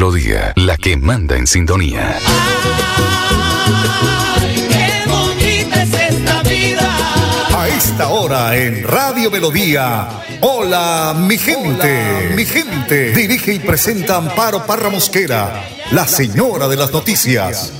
Melodía, la que manda en sintonía. A esta hora en Radio Melodía. Hola, mi gente. mi gente. Dirige y presenta Amparo Parra Mosquera, la señora de las noticias.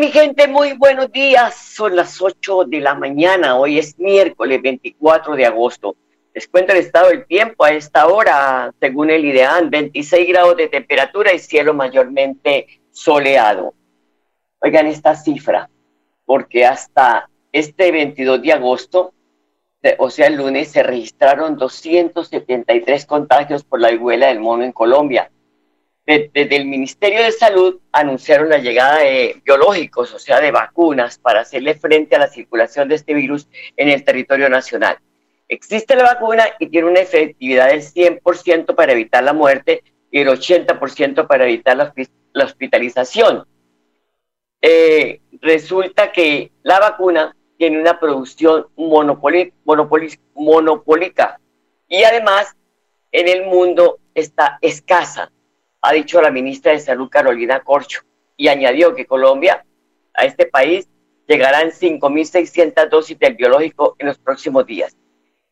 Mi gente, muy buenos días. Son las 8 de la mañana. Hoy es miércoles 24 de agosto. Les cuento el estado del tiempo a esta hora, según el IDEAN, 26 grados de temperatura y cielo mayormente soleado. Oigan esta cifra, porque hasta este 22 de agosto, o sea el lunes, se registraron 273 contagios por la viruela del mono en Colombia. De- Desde el Ministerio de Salud anunciaron la llegada de biológicos, o sea, de vacunas, para hacerle frente a la circulación de este virus en el territorio nacional. Existe la vacuna y tiene una efectividad del 100% para evitar la muerte y el 80% para evitar la, hospi- la hospitalización. Eh, resulta que la vacuna tiene una producción monopoli- monopólica y además en el mundo está escasa, ha dicho la ministra de Salud Carolina Corcho, y añadió que Colombia, a este país, llegarán 5.600 dosis del biológico en los próximos días.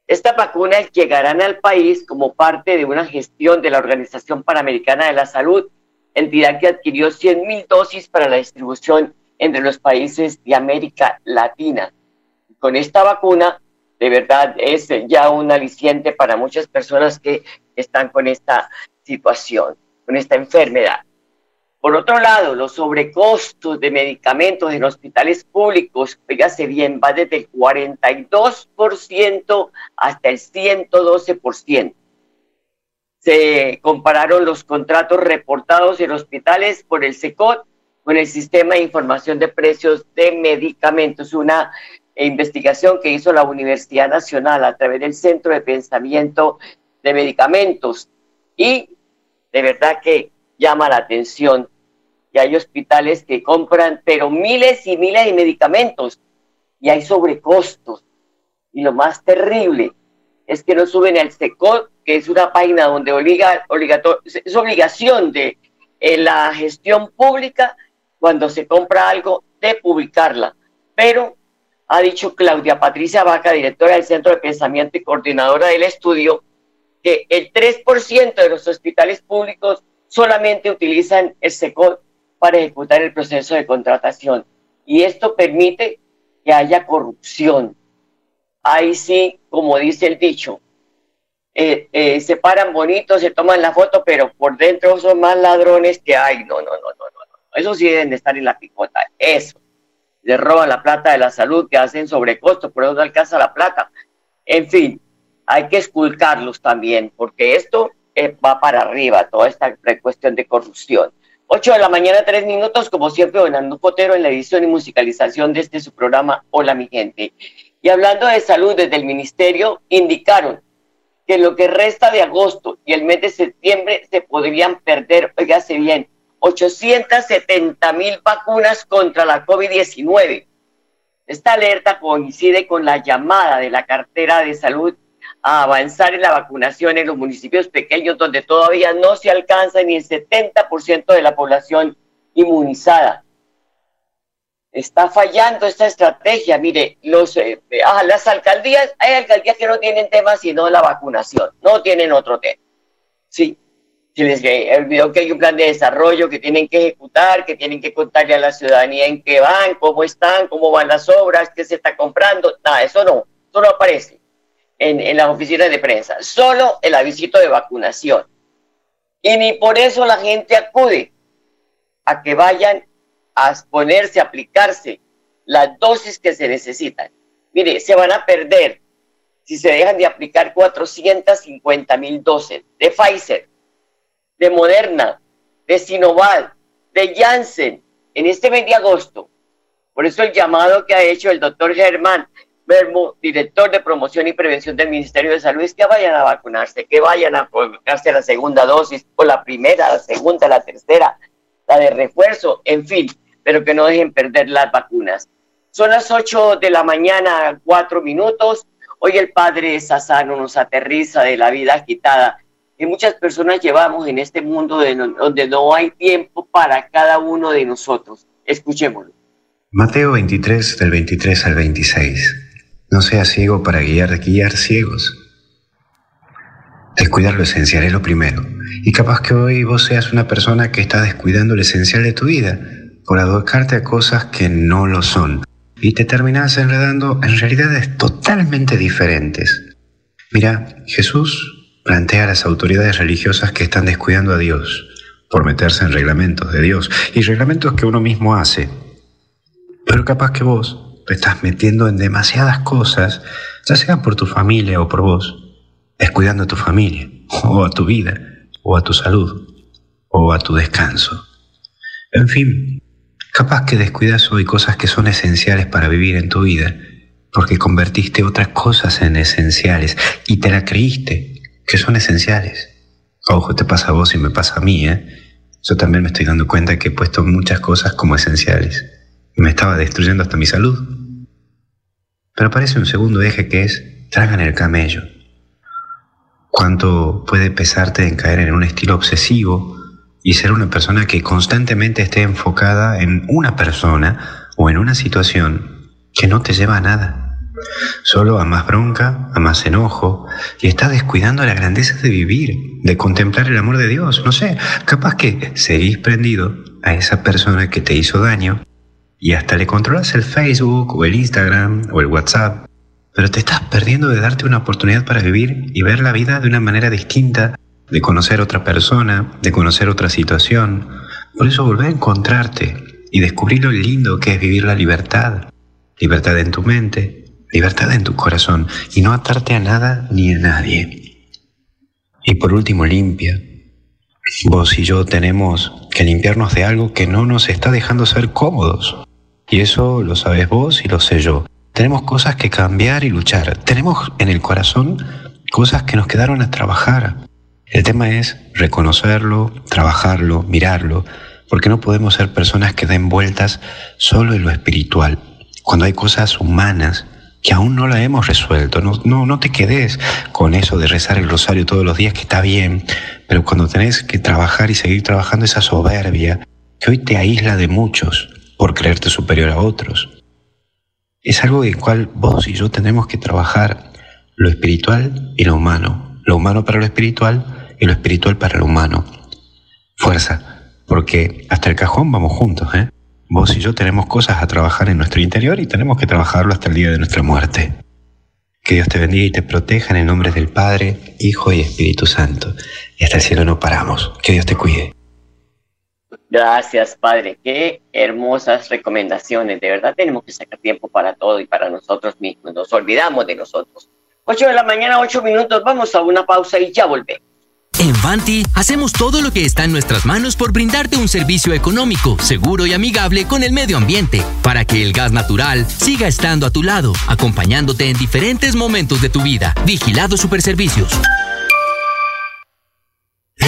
Estas vacunas llegarán al país como parte de una gestión de la Organización Panamericana de la Salud, entidad que adquirió 100.000 dosis para la distribución entre los países de América Latina. Con esta vacuna, de verdad, es ya un aliciente para muchas personas que están con esta situación, con esta enfermedad. Por otro lado, los sobrecostos de medicamentos en hospitales públicos, fíjase bien, va desde el 42% hasta el 112%. Se compararon los contratos reportados en hospitales por el SECOT con el Sistema de Información de Precios de Medicamentos, una investigación que hizo la Universidad Nacional a través del Centro de Pensamiento de Medicamentos. Y de verdad que llama la atención que hay hospitales que compran, pero miles y miles de medicamentos y hay sobrecostos. Y lo más terrible es que no suben al SECOT, que es una página donde obliga, es obligación de eh, la gestión pública cuando se compra algo de publicarla. Pero ha dicho Claudia Patricia Vaca, directora del Centro de Pensamiento y coordinadora del estudio, que el 3% de los hospitales públicos solamente utilizan el SECOT para ejecutar el proceso de contratación. Y esto permite que haya corrupción. Ahí sí, como dice el dicho, eh, eh, se paran bonitos, se toman la foto, pero por dentro son más ladrones que hay. No, no, no, no, no. Eso sí deben de estar en la picota. Eso. Le roban la plata de la salud, que hacen sobrecosto, por eso no alcanza la plata. En fin, hay que esculcarlos también, porque esto eh, va para arriba, toda esta cuestión de corrupción. 8 de la mañana, 3 minutos, como siempre, Donando Potero en la edición y musicalización de este su programa Hola mi gente. Y hablando de salud, desde el ministerio indicaron que lo que resta de agosto y el mes de septiembre se podrían perder, oígase bien, 870 mil vacunas contra la COVID-19. Esta alerta coincide con la llamada de la cartera de salud a avanzar en la vacunación en los municipios pequeños donde todavía no se alcanza ni el 70% de la población inmunizada. Está fallando esta estrategia. Mire, los, eh, ah, las alcaldías, hay alcaldías que no tienen tema sino la vacunación, no tienen otro tema. Sí, se les eh, olvidó que hay un plan de desarrollo que tienen que ejecutar, que tienen que contarle a la ciudadanía en qué van, cómo están, cómo van las obras, qué se está comprando. Nada, eso no, eso no aparece en, en las oficinas de prensa, solo el avisito de vacunación. Y ni por eso la gente acude a que vayan a ponerse, a aplicarse las dosis que se necesitan. Mire, se van a perder si se dejan de aplicar 450 mil dosis de Pfizer, de Moderna, de Sinovac, de Janssen en este mes de agosto. Por eso el llamado que ha hecho el doctor Germán Bermo, director de promoción y prevención del Ministerio de Salud, es que vayan a vacunarse, que vayan a colocarse la segunda dosis, o la primera, la segunda, la tercera, la de refuerzo, en fin, pero que no dejen perder las vacunas. Son las 8 de la mañana, cuatro minutos. Hoy el Padre Sassano nos aterriza de la vida agitada que muchas personas llevamos en este mundo donde no hay tiempo para cada uno de nosotros. Escuchémoslo. Mateo 23 del 23 al 26. No seas ciego para guiar, guiar ciegos. Descuidar lo esencial es lo primero. Y capaz que hoy vos seas una persona que está descuidando lo esencial de tu vida por adocarte a cosas que no lo son y te terminas enredando en realidades totalmente diferentes. Mira, Jesús plantea a las autoridades religiosas que están descuidando a Dios por meterse en reglamentos de Dios y reglamentos que uno mismo hace. Pero capaz que vos te estás metiendo en demasiadas cosas, ya sea por tu familia o por vos, descuidando a tu familia, o a tu vida, o a tu salud, o a tu descanso. En fin, Capaz que descuidas hoy cosas que son esenciales para vivir en tu vida, porque convertiste otras cosas en esenciales y te la creíste que son esenciales. Ojo, te pasa a vos y me pasa a mí, ¿eh? Yo también me estoy dando cuenta que he puesto muchas cosas como esenciales me estaba destruyendo hasta mi salud. Pero aparece un segundo eje que es tragan el camello. ¿Cuánto puede pesarte en caer en un estilo obsesivo y ser una persona que constantemente esté enfocada en una persona o en una situación que no te lleva a nada. Solo a más bronca, a más enojo, y estás descuidando la grandeza de vivir, de contemplar el amor de Dios. No sé, capaz que seguís prendido a esa persona que te hizo daño y hasta le controlas el Facebook o el Instagram o el WhatsApp, pero te estás perdiendo de darte una oportunidad para vivir y ver la vida de una manera distinta de conocer otra persona, de conocer otra situación. Por eso volver a encontrarte y descubrir lo lindo que es vivir la libertad. Libertad en tu mente, libertad en tu corazón y no atarte a nada ni a nadie. Y por último, limpia. Vos y yo tenemos que limpiarnos de algo que no nos está dejando ser cómodos. Y eso lo sabes vos y lo sé yo. Tenemos cosas que cambiar y luchar. Tenemos en el corazón cosas que nos quedaron a trabajar. El tema es reconocerlo, trabajarlo, mirarlo, porque no podemos ser personas que den vueltas solo en lo espiritual, cuando hay cosas humanas que aún no la hemos resuelto. No, no, no te quedes con eso de rezar el rosario todos los días, que está bien, pero cuando tenés que trabajar y seguir trabajando esa soberbia que hoy te aísla de muchos por creerte superior a otros. Es algo en cual vos y yo tenemos que trabajar lo espiritual y lo humano, lo humano para lo espiritual y lo espiritual para lo humano. Fuerza, porque hasta el cajón vamos juntos, ¿eh? Vos y yo tenemos cosas a trabajar en nuestro interior y tenemos que trabajarlo hasta el día de nuestra muerte. Que Dios te bendiga y te proteja en el nombre del Padre, Hijo y Espíritu Santo. Y hasta el cielo no paramos. Que Dios te cuide. Gracias, Padre. Qué hermosas recomendaciones. De verdad tenemos que sacar tiempo para todo y para nosotros mismos. Nos olvidamos de nosotros. 8 de la mañana, 8 minutos. Vamos a una pausa y ya volvemos. En Vanti hacemos todo lo que está en nuestras manos por brindarte un servicio económico, seguro y amigable con el medio ambiente, para que el gas natural siga estando a tu lado, acompañándote en diferentes momentos de tu vida. Vigilado Superservicios. En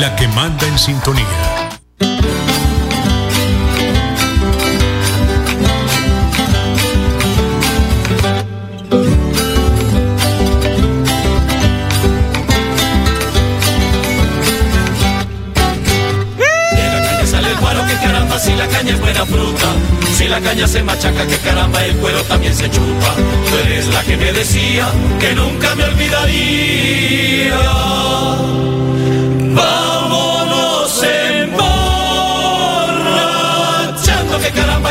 la que manda en sintonía. la caña se machaca, que caramba el cuero también se chupa. Tú eres la que me decía que nunca me olvidaría.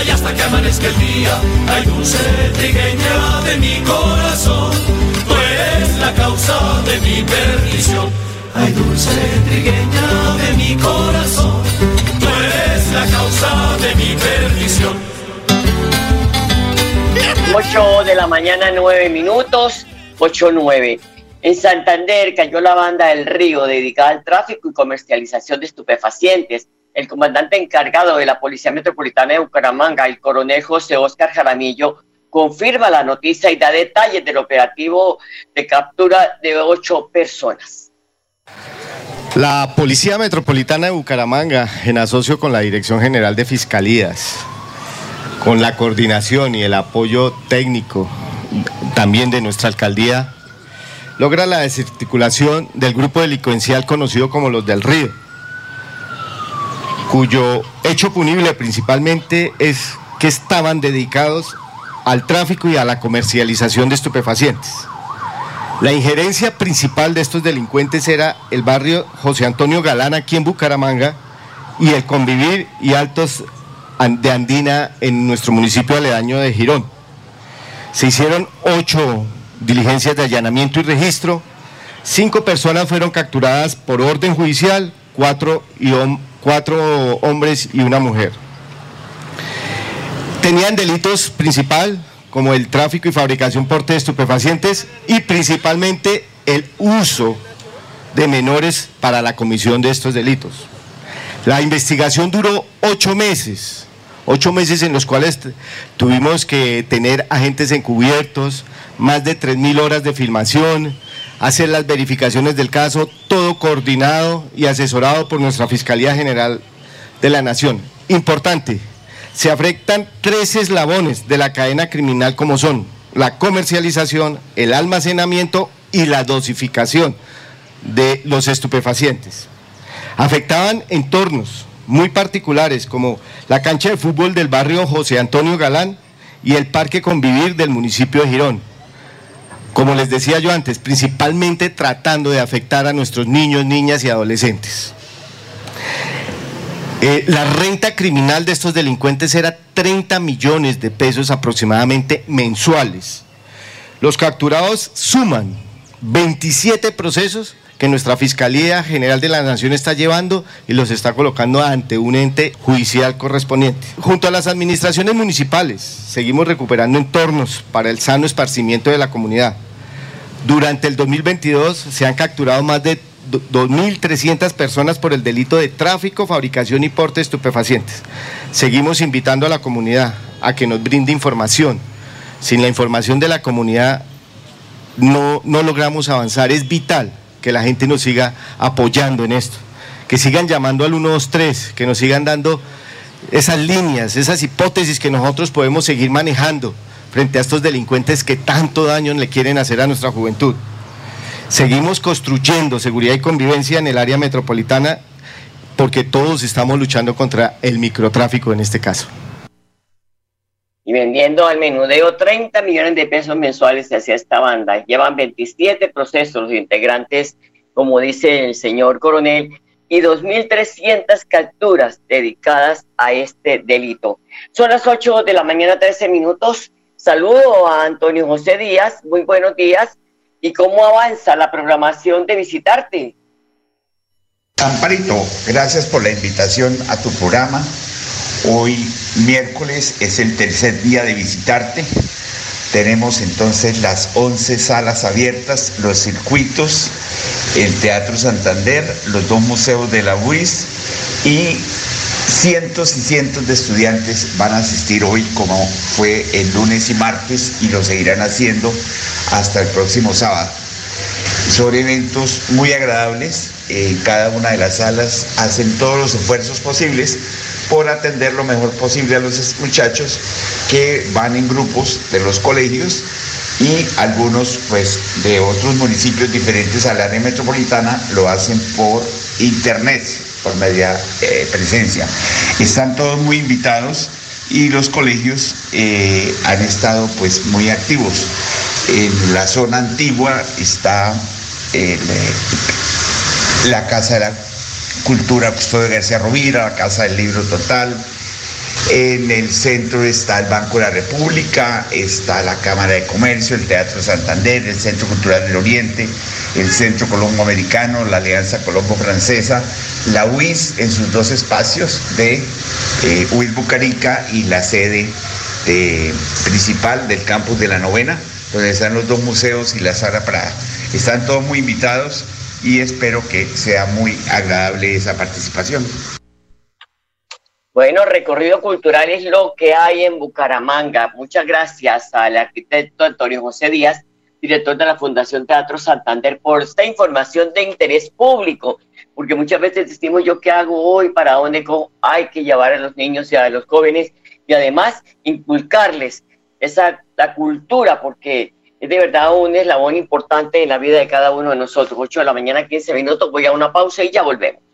Y hasta que amanezca el día. Ay, dulce trigueña de mi corazón, tú eres la causa de mi perdición. Ay, dulce trigueña de mi corazón, tú eres la causa de mi perdición. 8 de la mañana, 9 minutos, 8-9. En Santander cayó la banda del Río dedicada al tráfico y comercialización de estupefacientes. El comandante encargado de la Policía Metropolitana de Bucaramanga, el coronel José Oscar Jaramillo, confirma la noticia y da detalles del operativo de captura de ocho personas. La Policía Metropolitana de Bucaramanga, en asocio con la Dirección General de Fiscalías, con la coordinación y el apoyo técnico también de nuestra alcaldía, logra la desarticulación del grupo delincuencial conocido como los del Río, cuyo hecho punible principalmente es que estaban dedicados al tráfico y a la comercialización de estupefacientes. La injerencia principal de estos delincuentes era el barrio José Antonio Galán aquí en Bucaramanga y el convivir y altos de Andina en nuestro municipio aledaño de Girón. Se hicieron ocho diligencias de allanamiento y registro, cinco personas fueron capturadas por orden judicial, cuatro, y cuatro hombres y una mujer. Tenían delitos principal como el tráfico y fabricación de estupefacientes y principalmente el uso de menores para la comisión de estos delitos. La investigación duró ocho meses, ocho meses en los cuales tuvimos que tener agentes encubiertos, más de 3.000 horas de filmación, hacer las verificaciones del caso, todo coordinado y asesorado por nuestra Fiscalía General de la Nación. Importante, se afectan tres eslabones de la cadena criminal como son la comercialización, el almacenamiento y la dosificación de los estupefacientes. Afectaban entornos muy particulares como la cancha de fútbol del barrio José Antonio Galán y el parque Convivir del municipio de Girón. Como les decía yo antes, principalmente tratando de afectar a nuestros niños, niñas y adolescentes. Eh, la renta criminal de estos delincuentes era 30 millones de pesos aproximadamente mensuales. Los capturados suman 27 procesos que nuestra Fiscalía General de la Nación está llevando y los está colocando ante un ente judicial correspondiente. Junto a las administraciones municipales, seguimos recuperando entornos para el sano esparcimiento de la comunidad. Durante el 2022 se han capturado más de 2.300 personas por el delito de tráfico, fabricación y porte de estupefacientes. Seguimos invitando a la comunidad a que nos brinde información. Sin la información de la comunidad no, no logramos avanzar. Es vital que la gente nos siga apoyando en esto, que sigan llamando al 123, que nos sigan dando esas líneas, esas hipótesis que nosotros podemos seguir manejando frente a estos delincuentes que tanto daño le quieren hacer a nuestra juventud. Seguimos construyendo seguridad y convivencia en el área metropolitana porque todos estamos luchando contra el microtráfico en este caso. Y vendiendo al menudeo 30 millones de pesos mensuales hacia esta banda. Llevan 27 procesos los integrantes, como dice el señor coronel, y 2.300 capturas dedicadas a este delito. Son las 8 de la mañana, 13 minutos. Saludo a Antonio José Díaz. Muy buenos días y cómo avanza la programación de visitarte. Amparito, gracias por la invitación a tu programa. Hoy miércoles es el tercer día de visitarte. Tenemos entonces las 11 salas abiertas, los circuitos, el Teatro Santander, los dos museos de la UIS y cientos y cientos de estudiantes van a asistir hoy como fue el lunes y martes y lo seguirán haciendo hasta el próximo sábado. Son eventos muy agradables, en cada una de las salas hacen todos los esfuerzos posibles por atender lo mejor posible a los muchachos que van en grupos de los colegios y algunos pues de otros municipios diferentes al área metropolitana lo hacen por internet, por media eh, presencia. Están todos muy invitados y los colegios eh, han estado pues muy activos. En la zona antigua está eh, la Casa de la Cultura Custodio García Rovira, la Casa del Libro Total, en el centro está el Banco de la República, está la Cámara de Comercio, el Teatro Santander, el Centro Cultural del Oriente, el Centro Colombo Americano, la Alianza Colombo Francesa, la UIS en sus dos espacios de eh, UIS Bucarica y la sede eh, principal del campus de la novena, donde están los dos museos y la sala para... Están todos muy invitados y espero que sea muy agradable esa participación. Bueno, recorrido cultural es lo que hay en Bucaramanga. Muchas gracias al arquitecto Antonio José Díaz, director de la Fundación Teatro Santander, por esta información de interés público, porque muchas veces decimos yo qué hago hoy, para dónde hay que llevar a los niños y a los jóvenes y además inculcarles esa la cultura, porque es de verdad un eslabón importante en la vida de cada uno de nosotros. 8 de la mañana, 15 minutos, voy a una pausa y ya volvemos.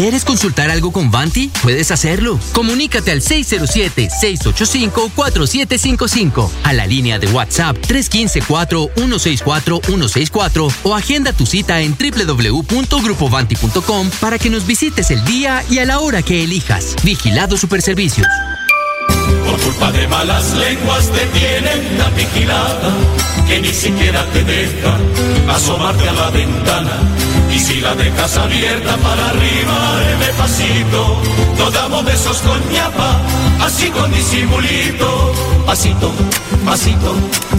¿Quieres consultar algo con Vanti? Puedes hacerlo. Comunícate al 607-685-4755, a la línea de WhatsApp 315-4164-164 o agenda tu cita en www.grupovanti.com para que nos visites el día y a la hora que elijas. Vigilado Superservicios. Por culpa de malas lenguas te tienen tan vigilada que ni siquiera te dejan asomarte a la ventana y si la dejas abierta para arriba, de pasito, nos damos besos con ñapa, así con disimulito. Pasito, pasito,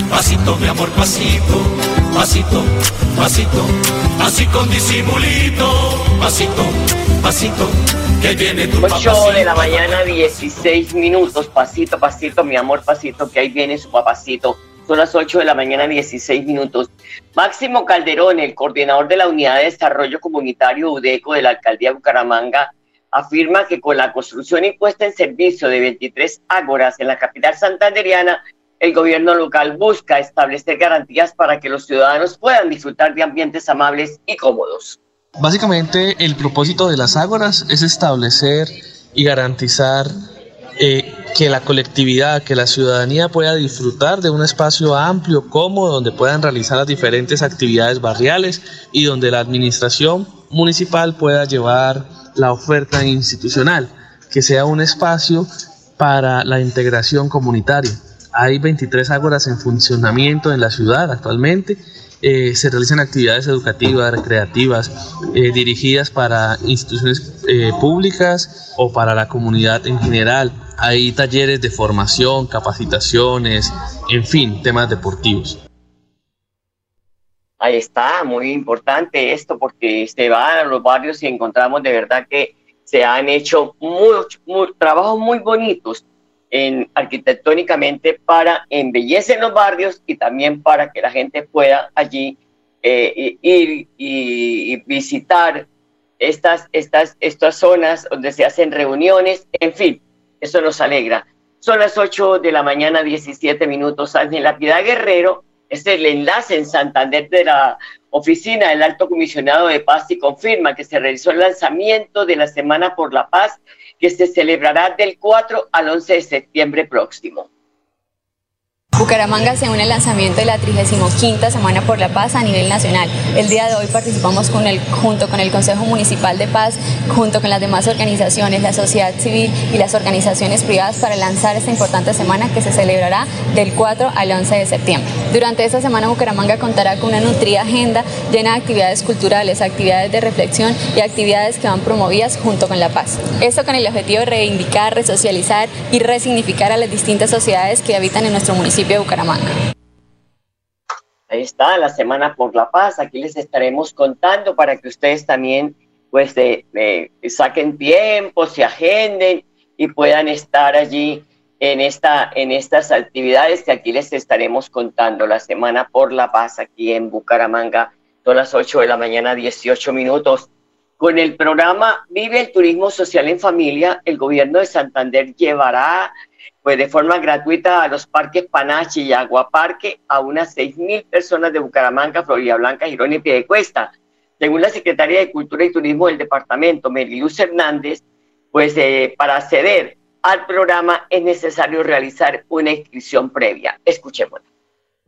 pasito, mi amor, pasito, pasito, pasito, así con disimulito. Pasito, pasito, que viene tu 8 de la mañana, 16 minutos, pasito, pasito, mi amor, pasito, que ahí viene su papacito. Son las 8 de la mañana, 16 minutos. Máximo Calderón, el coordinador de la Unidad de Desarrollo Comunitario UDECO de la Alcaldía de Bucaramanga, afirma que con la construcción y puesta en servicio de 23 ágoras en la capital santanderiana, el gobierno local busca establecer garantías para que los ciudadanos puedan disfrutar de ambientes amables y cómodos. Básicamente, el propósito de las ágoras es establecer y garantizar eh, que la colectividad, que la ciudadanía pueda disfrutar de un espacio amplio, cómodo, donde puedan realizar las diferentes actividades barriales y donde la administración municipal pueda llevar la oferta institucional, que sea un espacio para la integración comunitaria. Hay 23 ágoras en funcionamiento en la ciudad actualmente eh, se realizan actividades educativas, recreativas, eh, dirigidas para instituciones eh, públicas o para la comunidad en general. Hay talleres de formación, capacitaciones, en fin, temas deportivos. Ahí está, muy importante esto porque se van a los barrios y encontramos de verdad que se han hecho trabajos muy bonitos en, arquitectónicamente para embellecer los barrios y también para que la gente pueda allí eh, ir y, visitar estas, estas, estas zonas donde se hacen reuniones, en fin, eso nos alegra. Son las 8 de la mañana, 17 minutos. En La Piedad Guerrero es el enlace en Santander de la oficina del Alto Comisionado de Paz y confirma que se realizó el lanzamiento de la Semana por la Paz que se celebrará del 4 al 11 de septiembre próximo. Bucaramanga se une al lanzamiento de la 35 Semana por la Paz a nivel nacional. El día de hoy participamos con el, junto con el Consejo Municipal de Paz, junto con las demás organizaciones, la sociedad civil y las organizaciones privadas para lanzar esta importante semana que se celebrará del 4 al 11 de septiembre. Durante esta semana Bucaramanga contará con una nutrida agenda llena de actividades culturales, actividades de reflexión y actividades que van promovidas junto con la paz. Esto con el objetivo de reivindicar, resocializar y resignificar a las distintas sociedades que habitan en nuestro municipio Bucaramanga. Ahí está, la Semana por la Paz. Aquí les estaremos contando para que ustedes también pues saquen tiempo, se agenden y puedan estar allí en, esta, en estas actividades que aquí les estaremos contando. La Semana por la Paz aquí en Bucaramanga, son las 8 de la mañana, 18 minutos. Con el programa Vive el Turismo Social en Familia, el gobierno de Santander llevará pues de forma gratuita a los parques Panache y Aguaparque a unas 6.000 personas de Bucaramanga, Florida Blanca, Girón y Piedecuesta. Según la Secretaría de Cultura y Turismo del departamento, Meriluz Hernández, pues eh, para acceder al programa es necesario realizar una inscripción previa. Escuchémosla.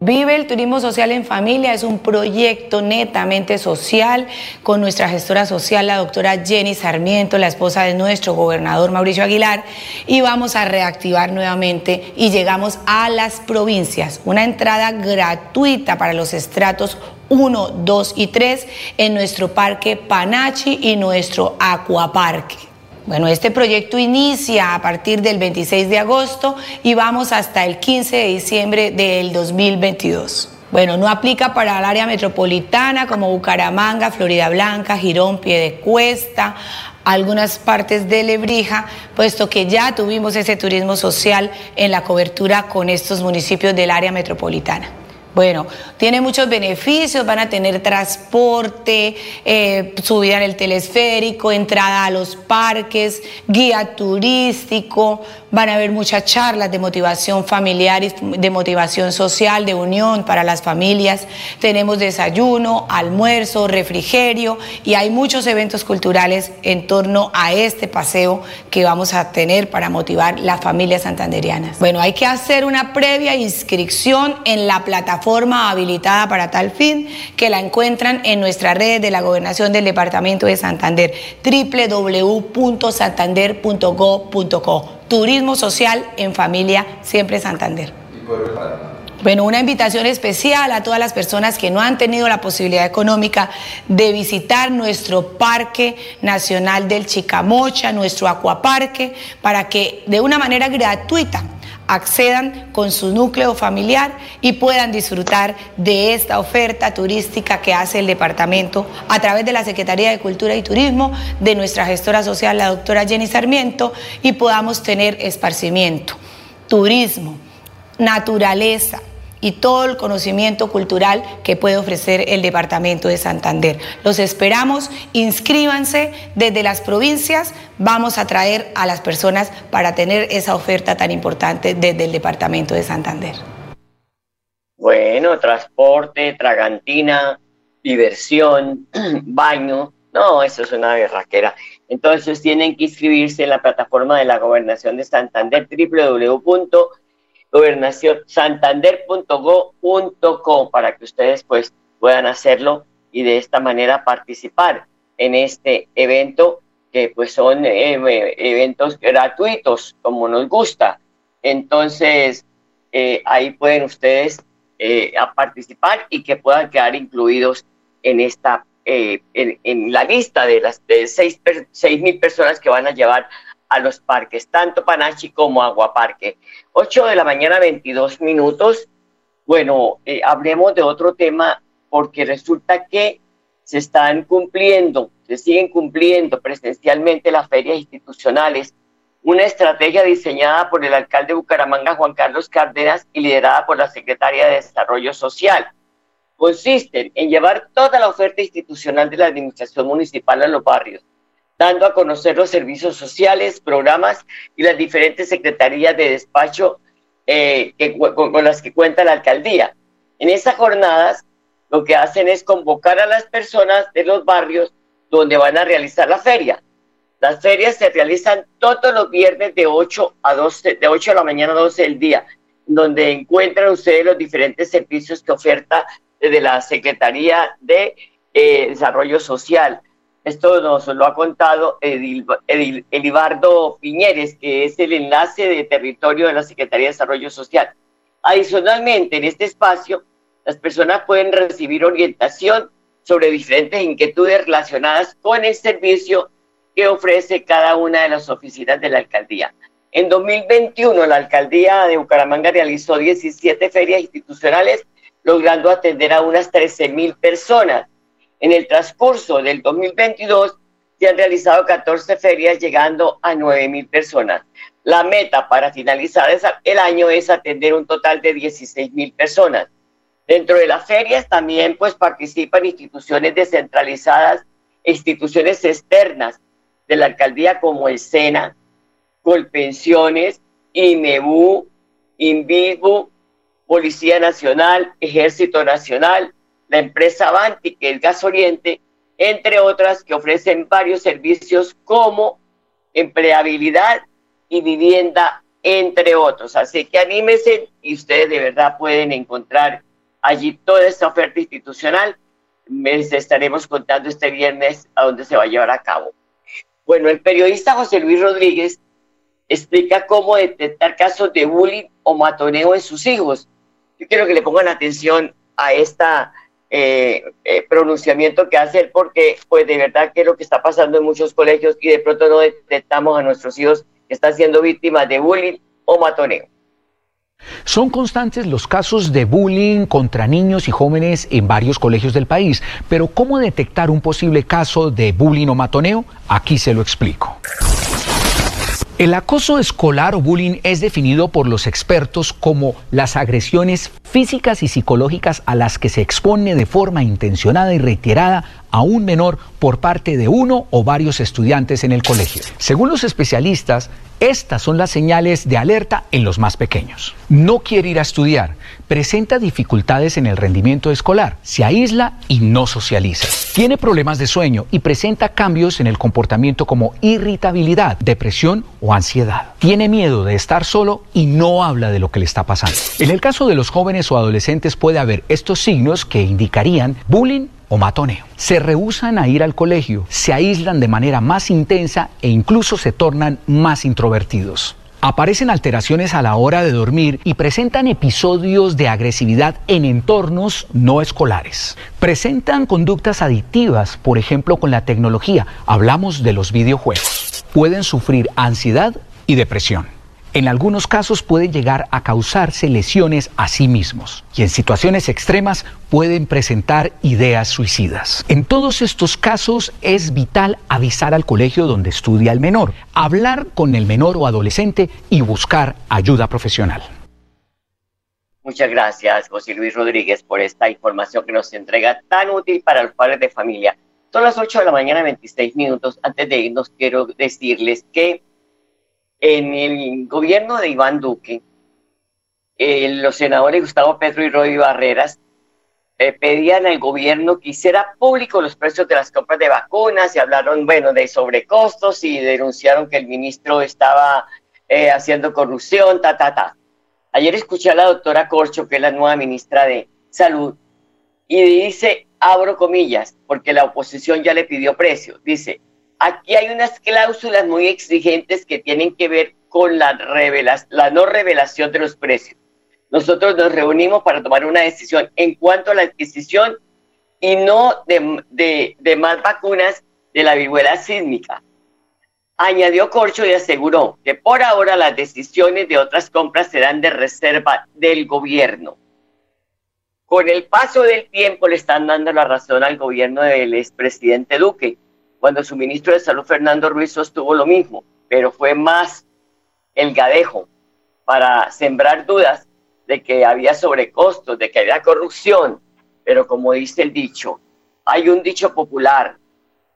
Vive el Turismo Social en Familia es un proyecto netamente social con nuestra gestora social, la doctora Jenny Sarmiento, la esposa de nuestro gobernador Mauricio Aguilar, y vamos a reactivar nuevamente y llegamos a las provincias. Una entrada gratuita para los estratos 1, 2 y 3 en nuestro parque Panachi y nuestro Acuaparque. Bueno, este proyecto inicia a partir del 26 de agosto y vamos hasta el 15 de diciembre del 2022. Bueno, no aplica para el área metropolitana como Bucaramanga, Florida Blanca, Girón, Piedecuesta, algunas partes de Lebrija, puesto que ya tuvimos ese turismo social en la cobertura con estos municipios del área metropolitana. Bueno, tiene muchos beneficios, van a tener transporte, eh, subida en el telesférico, entrada a los parques, guía turístico, van a haber muchas charlas de motivación familiar y de motivación social, de unión para las familias. Tenemos desayuno, almuerzo, refrigerio y hay muchos eventos culturales en torno a este paseo que vamos a tener para motivar las familias santanderianas. Bueno, hay que hacer una previa inscripción en la plataforma habilitada para tal fin que la encuentran en nuestra red de la Gobernación del Departamento de Santander, www.santander.go.co Turismo Social en Familia Siempre Santander. Bueno, una invitación especial a todas las personas que no han tenido la posibilidad económica de visitar nuestro Parque Nacional del Chicamocha, nuestro acuaparque, para que de una manera gratuita accedan con su núcleo familiar y puedan disfrutar de esta oferta turística que hace el departamento a través de la Secretaría de Cultura y Turismo, de nuestra gestora social, la doctora Jenny Sarmiento, y podamos tener esparcimiento, turismo, naturaleza, y todo el conocimiento cultural que puede ofrecer el Departamento de Santander. Los esperamos, inscríbanse desde las provincias, vamos a traer a las personas para tener esa oferta tan importante desde el Departamento de Santander. Bueno, transporte, tragantina, diversión, baño, no, eso es una berraquera. Entonces tienen que inscribirse en la plataforma de la Gobernación de Santander, www gobernación santander.go.co para que ustedes pues puedan hacerlo y de esta manera participar en este evento que pues son eh, eventos gratuitos como nos gusta. Entonces eh, ahí pueden ustedes eh, participar y que puedan quedar incluidos en esta en, en, la lista de las de seis mil personas que van a llevar a los parques, tanto Panachi como Aguaparque. 8 de la mañana, 22 minutos. Bueno, eh, hablemos de otro tema porque resulta que se están cumpliendo, se siguen cumpliendo presencialmente las ferias institucionales, una estrategia diseñada por el alcalde de Bucaramanga, Juan Carlos Cárdenas, y liderada por la secretaria de Desarrollo Social. Consiste en llevar toda la oferta institucional de la administración municipal a los barrios, dando a conocer los servicios sociales, programas y las diferentes secretarías de despacho eh, que, con, las que cuenta la alcaldía. En esas jornadas lo que hacen es convocar a las personas de los barrios donde van a realizar la feria. Las ferias se realizan todos los viernes de 8 a 12, de 8 de la mañana a 12 del día, donde encuentran ustedes los diferentes servicios que oferta desde la Secretaría de eh, Desarrollo Social, esto nos lo ha contado Edil, Elibardo Piñeres, que es el enlace de territorio de la Secretaría de Desarrollo Social. Adicionalmente, en este espacio, las personas pueden recibir orientación sobre diferentes inquietudes relacionadas con el servicio que ofrece cada una de las oficinas de la alcaldía. En 2021, la alcaldía de Bucaramanga realizó 17 ferias institucionales, logrando atender a unas 13 mil personas. En el transcurso del 2022 se han realizado 14 ferias llegando a 9 mil personas. La meta para finalizar el año es atender un total de 16 mil personas. Dentro de las ferias también pues participan instituciones descentralizadas, instituciones externas de la alcaldía como el SENA, Colpensiones, IMEBU, INVISBU, Policía Nacional, Ejército Nacional, la empresa Avanti, que es Gas Oriente, entre otras que ofrecen varios servicios como empleabilidad, y vivienda, entre otros. Así que anímense y ustedes de verdad pueden encontrar allí toda esta oferta institucional. Les estaremos contando este viernes a dónde se va a llevar a cabo. Bueno, el periodista José Luis Rodríguez explica cómo detectar casos de bullying o matoneo en sus hijos. Yo quiero que le pongan atención a esta eh, eh, pronunciamiento que hace porque pues de verdad que es lo que está pasando en muchos colegios y de pronto no detectamos a nuestros hijos que están siendo víctimas de bullying o matoneo. Son constantes los casos de bullying contra niños y jóvenes en varios colegios del país, pero ¿cómo detectar un posible caso de bullying o matoneo? Aquí se lo explico. El acoso escolar o bullying es definido por los expertos como las agresiones físicas y psicológicas a las que se expone de forma intencionada y reiterada a un menor por parte de uno o varios estudiantes en el colegio. Según los especialistas, estas son las señales de alerta en los más pequeños. No quiere ir a estudiar, presenta dificultades en el rendimiento escolar, se aísla y no socializa. Tiene problemas de sueño y presenta cambios en el comportamiento como irritabilidad, depresión o ansiedad. Tiene miedo de estar solo y no habla de lo que le está pasando. En el caso de los jóvenes o adolescentes puede haber estos signos que indicarían bullying o matoneo. Se rehusan a ir al colegio, se aíslan de manera más intensa e incluso se tornan más introvertidos. Aparecen alteraciones a la hora de dormir y presentan episodios de agresividad en entornos no escolares. Presentan conductas adictivas, por ejemplo con la tecnología. Hablamos de los videojuegos. Pueden sufrir ansiedad y depresión en algunos casos pueden llegar a causarse lesiones a sí mismos y en situaciones extremas pueden presentar ideas suicidas. En todos estos casos es vital avisar al colegio donde estudia el menor, hablar con el menor o adolescente y buscar ayuda profesional. Muchas gracias, José Luis Rodríguez, por esta información que nos entrega tan útil para los padres de familia. Son las 8 de la mañana, 26 minutos. Antes de irnos, quiero decirles que en el gobierno de Iván Duque, eh, los senadores Gustavo Petro y Roy Barreras eh, pedían al gobierno que hiciera público los precios de las compras de vacunas y hablaron, bueno, de sobrecostos y denunciaron que el ministro estaba eh, haciendo corrupción, ta, ta, ta. Ayer escuché a la doctora Corcho, que es la nueva ministra de Salud, y dice, abro comillas, porque la oposición ya le pidió precio, dice, Aquí hay unas cláusulas muy exigentes que tienen que ver con la, la no revelación de los precios. Nosotros nos reunimos para tomar una decisión en cuanto a la adquisición y no de, más vacunas de la viruela sísmica. Añadió Corcho y aseguró que por ahora las decisiones de otras compras serán de reserva del gobierno. Con el paso del tiempo le están dando la razón al gobierno del expresidente Duque, cuando su ministro de Salud, Fernando Ruiz, sostuvo lo mismo, pero fue más el gadejo para sembrar dudas de que había sobrecostos, de que había corrupción. Pero como dice el dicho, hay un dicho popular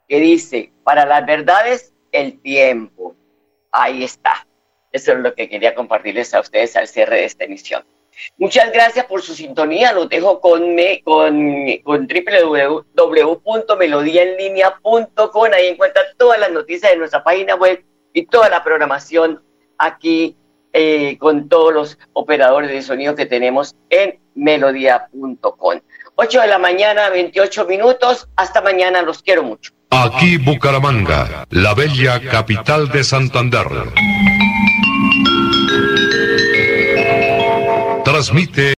que dice, para las verdades, el tiempo. Ahí está. Eso es lo que quería compartirles a ustedes al cierre de esta emisión. Muchas gracias por su sintonía. Los dejo con, me, con, con www.melodiaenlinea.com. Ahí encuentran todas las noticias de nuestra página web y toda la programación aquí eh, con todos los operadores de sonido que tenemos en melodía.com. 8 de la mañana, 28 minutos. Hasta mañana, los quiero mucho. Aquí Bucaramanga, la bella capital de Santander. Transmite